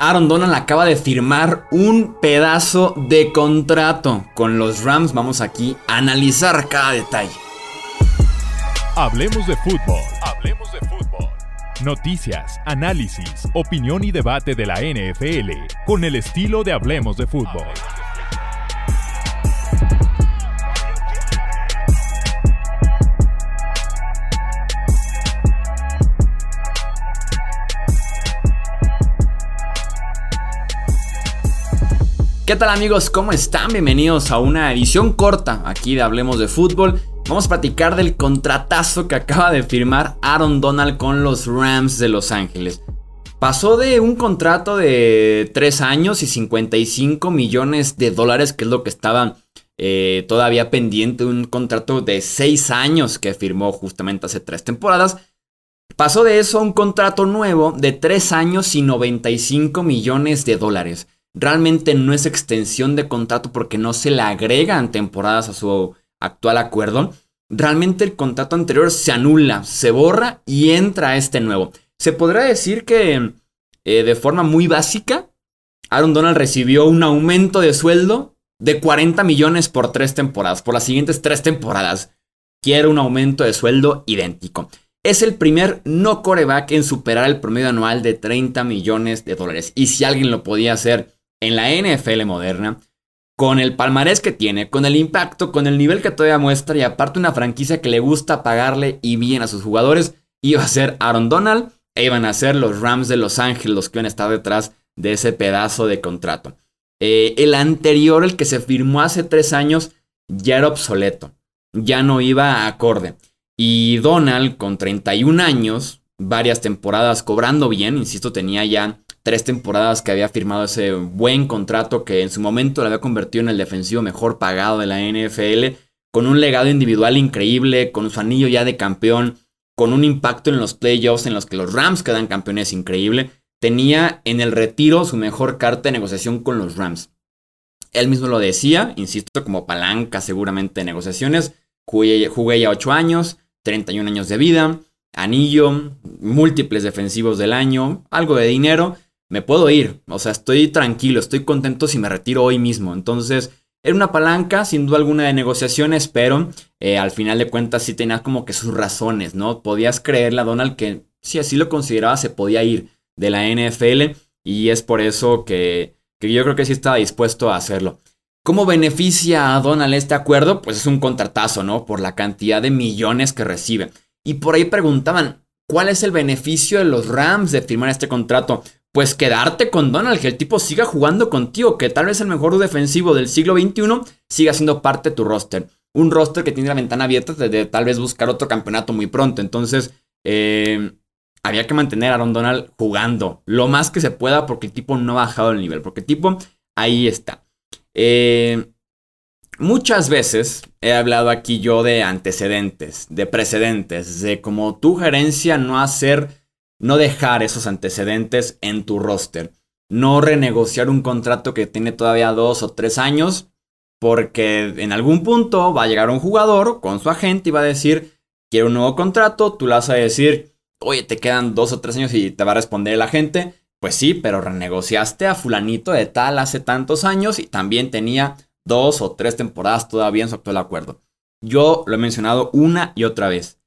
Aaron Donald acaba de firmar un pedazo de contrato con los Rams. Vamos aquí a analizar cada detalle. Hablemos de fútbol. Hablemos de fútbol. Noticias, análisis, opinión y debate de la NFL con el estilo de Hablemos de fútbol. ¿Qué tal amigos? ¿Cómo están? Bienvenidos a una edición corta aquí de Hablemos de Fútbol. Vamos a platicar del contratazo que acaba de firmar Aaron Donald con los Rams de Los Ángeles. Pasó de un contrato de 3 años y 55 millones de dólares, que es lo que estaba eh, todavía pendiente, un contrato de 6 años que firmó justamente hace 3 temporadas. Pasó de eso a un contrato nuevo de 3 años y 95 millones de dólares realmente no es extensión de contrato porque no se le agregan temporadas a su actual acuerdo. Realmente el contrato anterior se anula, se borra y entra este nuevo. Se podrá decir que eh, de forma muy básica, Aaron Donald recibió un aumento de sueldo de 40 millones por tres temporadas, por las siguientes tres temporadas. Quiere un aumento de sueldo idéntico. Es el primer no coreback en superar el promedio anual de 30 millones de dólares. Y si alguien lo podía hacer en la NFL moderna, con el palmarés que tiene, con el impacto, con el nivel que todavía muestra y aparte una franquicia que le gusta pagarle y bien a sus jugadores, iba a ser Aaron Donald e iban a ser los Rams de Los Ángeles los que iban a estar detrás de ese pedazo de contrato. Eh, el anterior, el que se firmó hace tres años, ya era obsoleto, ya no iba a acorde. Y Donald, con 31 años, varias temporadas cobrando bien, insisto, tenía ya tres temporadas que había firmado ese buen contrato que en su momento lo había convertido en el defensivo mejor pagado de la NFL, con un legado individual increíble, con su anillo ya de campeón, con un impacto en los playoffs en los que los Rams quedan campeones increíble, tenía en el retiro su mejor carta de negociación con los Rams. Él mismo lo decía, insisto, como palanca seguramente de negociaciones, jugué, jugué ya 8 años, 31 años de vida, anillo, múltiples defensivos del año, algo de dinero, me puedo ir. O sea, estoy tranquilo, estoy contento si me retiro hoy mismo. Entonces, era una palanca, sin duda alguna, de negociaciones, pero eh, al final de cuentas sí tenía como que sus razones, ¿no? Podías creerle a Donald que si así lo consideraba se podía ir de la NFL y es por eso que, que yo creo que sí estaba dispuesto a hacerlo. ¿Cómo beneficia a Donald este acuerdo? Pues es un contratazo, ¿no? Por la cantidad de millones que recibe. Y por ahí preguntaban, ¿cuál es el beneficio de los Rams de firmar este contrato? Pues quedarte con Donald, que el tipo siga jugando contigo, que tal vez el mejor defensivo del siglo XXI siga siendo parte de tu roster. Un roster que tiene la ventana abierta de, tal vez buscar otro campeonato muy pronto. Entonces, eh, había que mantener a Aaron Donald jugando lo más que se pueda porque el tipo no ha bajado el nivel, porque el tipo ahí está. Eh, muchas veces he hablado aquí yo de antecedentes, de precedentes, de cómo tu gerencia no hacer no dejar esos antecedentes en tu roster. No renegociar un contrato que tiene todavía dos o tres años, porque en algún punto va a llegar un jugador con su agente y va a decir, quiero un nuevo contrato, tú le vas a decir, oye, te quedan dos o tres años y te va a responder el agente, pues sí, pero renegociaste a fulanito de tal hace tantos años y también tenía dos o tres temporadas todavía en su actual acuerdo. Yo lo he mencionado una y otra vez,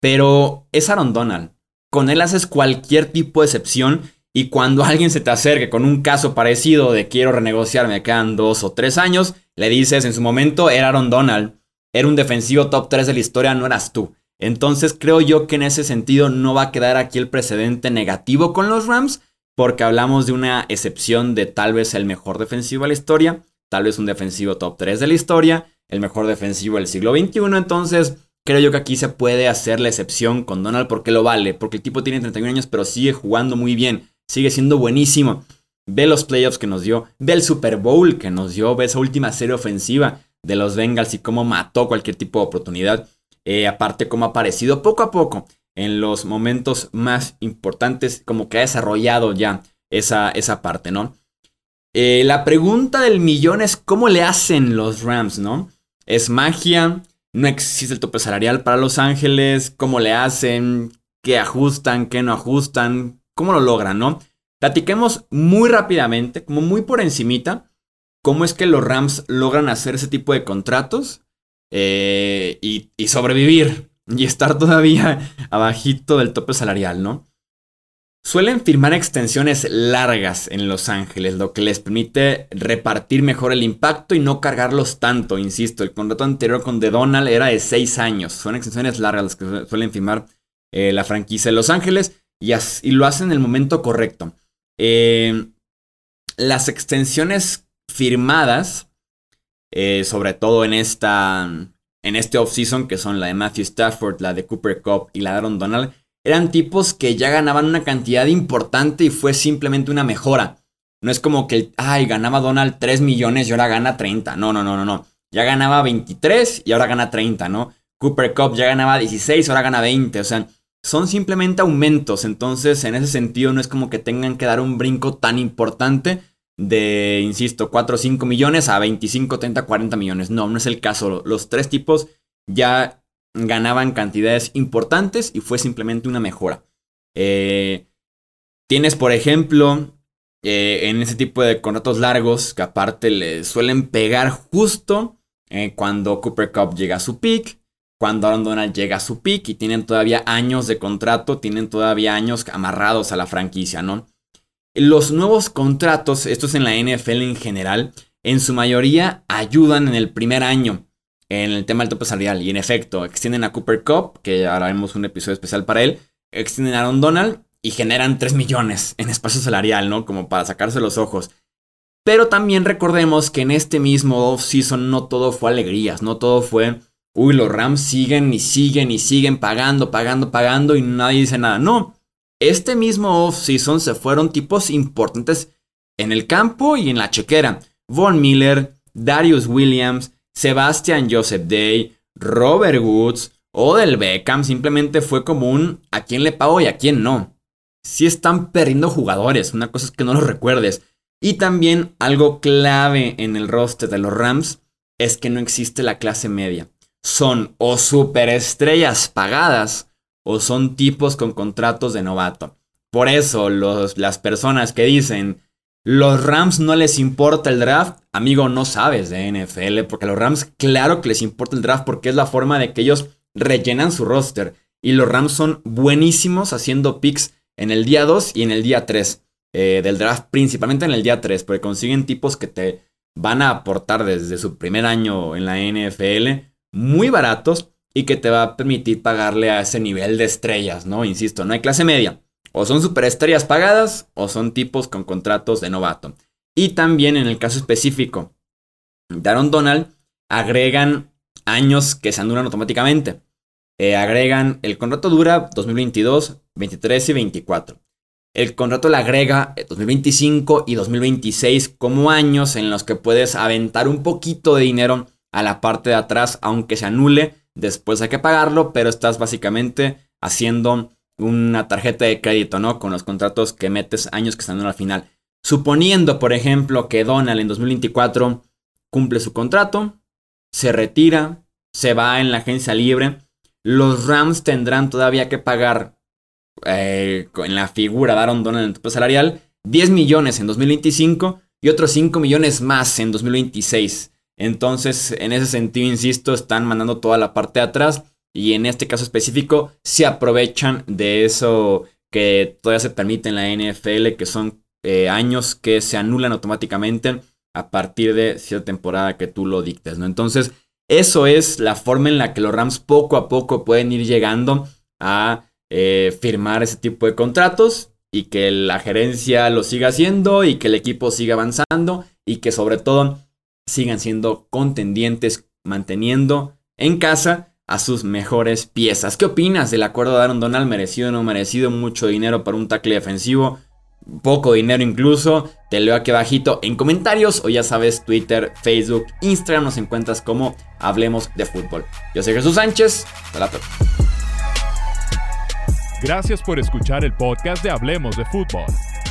pero es Aaron Donald. Con él haces cualquier tipo de excepción y cuando alguien se te acerque con un caso parecido de quiero renegociar, me quedan dos o tres años, le dices en su momento era Aaron Donald, era un defensivo top 3 de la historia, no eras tú. Entonces creo yo que en ese sentido no va a quedar aquí el precedente negativo con los Rams, porque hablamos de una excepción de tal vez el mejor defensivo de la historia, tal vez un defensivo top 3 de la historia, el mejor defensivo del siglo XXI, entonces Creo yo que aquí se puede hacer la excepción con Donald porque lo vale, porque el tipo tiene 31 años pero sigue jugando muy bien, sigue siendo buenísimo. Ve los playoffs que nos dio, ve el Super Bowl que nos dio, ve esa última serie ofensiva de los Bengals y cómo mató cualquier tipo de oportunidad. Eh, aparte, cómo ha aparecido poco a poco en los momentos más importantes, como que ha desarrollado ya esa, esa parte, ¿no? Eh, la pregunta del millón es cómo le hacen los Rams, ¿no? ¿Es magia? No existe el tope salarial para Los Ángeles, cómo le hacen, qué ajustan, qué no ajustan, cómo lo logran, ¿no? Platiquemos muy rápidamente, como muy por encimita, cómo es que los Rams logran hacer ese tipo de contratos eh, y, y sobrevivir y estar todavía abajito del tope salarial, ¿no? Suelen firmar extensiones largas en Los Ángeles, lo que les permite repartir mejor el impacto y no cargarlos tanto, insisto. El contrato anterior con The Donald era de 6 años. Son extensiones largas las que suelen firmar eh, la franquicia de Los Ángeles y, lo hacen en el momento correcto. Eh, las extensiones firmadas, eh, sobre todo en esta en este offseason, que son la de Matthew Stafford, la de Cooper Cup y la de Aaron Donald, eran tipos que ya ganaban una cantidad importante y fue simplemente una mejora. No es como que, ay, ganaba Donald 3 millones y ahora gana 30. No, no, no, no, no. Ya ganaba 23 y ahora gana 30, ¿no? Cooper Cup ya ganaba 16, ahora gana 20. O sea, son simplemente aumentos. Entonces, en ese sentido, no es como que tengan que dar un brinco tan importante de, insisto, 4 o 5 millones a 25, 30, 40 millones. No, no es el caso. Los tres tipos ya ganaban cantidades importantes y fue simplemente una mejora. Eh, tienes, por ejemplo, eh, en ese tipo de contratos largos que aparte le suelen pegar justo eh, cuando Cooper Cup llega a su peak, cuando Aaron Donald llega a su peak y tienen todavía años de contrato, tienen todavía años amarrados a la franquicia, ¿no? Los nuevos contratos, estos en la NFL en general, en su mayoría ayudan en el primer año en el tema del tope salarial. Y en efecto, extienden a Cooper Cup, que haremos un episodio especial para él. Extienden a Aaron Donald y generan 3 millones en espacio salarial, ¿no? Como para sacarse los ojos. Pero también recordemos que en este mismo off-season no todo fue alegrías, no todo fue, uy, los Rams siguen y siguen y siguen pagando, pagando, pagando y nadie dice nada. No, este mismo off-season se fueron tipos importantes en el campo y en la chequera. Von Miller, Darius Williams, Sebastian Joseph Day, Robert Woods o del Beckham simplemente fue como un a quién le pago y a quién no. Si están perdiendo jugadores, una cosa es que no los recuerdes. Y también algo clave en el roster de los Rams es que no existe la clase media. Son o superestrellas pagadas o son tipos con contratos de novato. Por eso las personas que dicen los Rams no les importa el draft. Amigo, no sabes de NFL, porque a los Rams claro que les importa el draft porque es la forma de que ellos rellenan su roster. Y los Rams son buenísimos haciendo picks en el día 2 y en el día 3 eh, del draft, principalmente en el día 3, porque consiguen tipos que te van a aportar desde su primer año en la NFL muy baratos y que te va a permitir pagarle a ese nivel de estrellas, ¿no? Insisto, no hay clase media. O son superestrellas pagadas o son tipos con contratos de novato. Y también en el caso específico de Aaron Donald, agregan años que se anulan automáticamente. Eh, agregan, el contrato dura 2022, 23 y 24. El contrato le agrega 2025 y 2026 como años en los que puedes aventar un poquito de dinero a la parte de atrás, aunque se anule. Después hay que pagarlo, pero estás básicamente haciendo una tarjeta de crédito, ¿no? Con los contratos que metes años que están al final. Suponiendo, por ejemplo, que Donald en 2024 cumple su contrato, se retira, se va en la agencia libre, los Rams tendrán todavía que pagar eh, en la figura de Aaron Donald en el salarial 10 millones en 2025 y otros 5 millones más en 2026. Entonces, en ese sentido, insisto, están mandando toda la parte de atrás y en este caso específico se aprovechan de eso que todavía se permite en la NFL, que son eh, años que se anulan automáticamente a partir de cierta temporada que tú lo dictes, ¿no? Entonces, eso es la forma en la que los Rams poco a poco pueden ir llegando a eh, firmar ese tipo de contratos y que la gerencia lo siga haciendo y que el equipo siga avanzando y que sobre todo sigan siendo contendientes manteniendo en casa a sus mejores piezas. ¿Qué opinas del acuerdo de Aaron Donald? ¿Merecido o no merecido? Mucho dinero para un tackle defensivo. Poco dinero incluso. Te leo aquí abajito en comentarios o ya sabes, Twitter, Facebook, Instagram nos encuentras como Hablemos de Fútbol. Yo soy Jesús Sánchez. Hasta la próxima. Gracias por escuchar el podcast de Hablemos de Fútbol.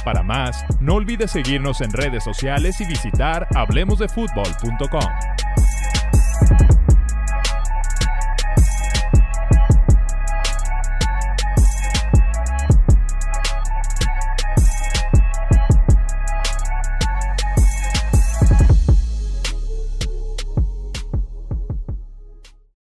Para más, no olvides seguirnos en redes sociales y visitar hablemosdefutbol.com.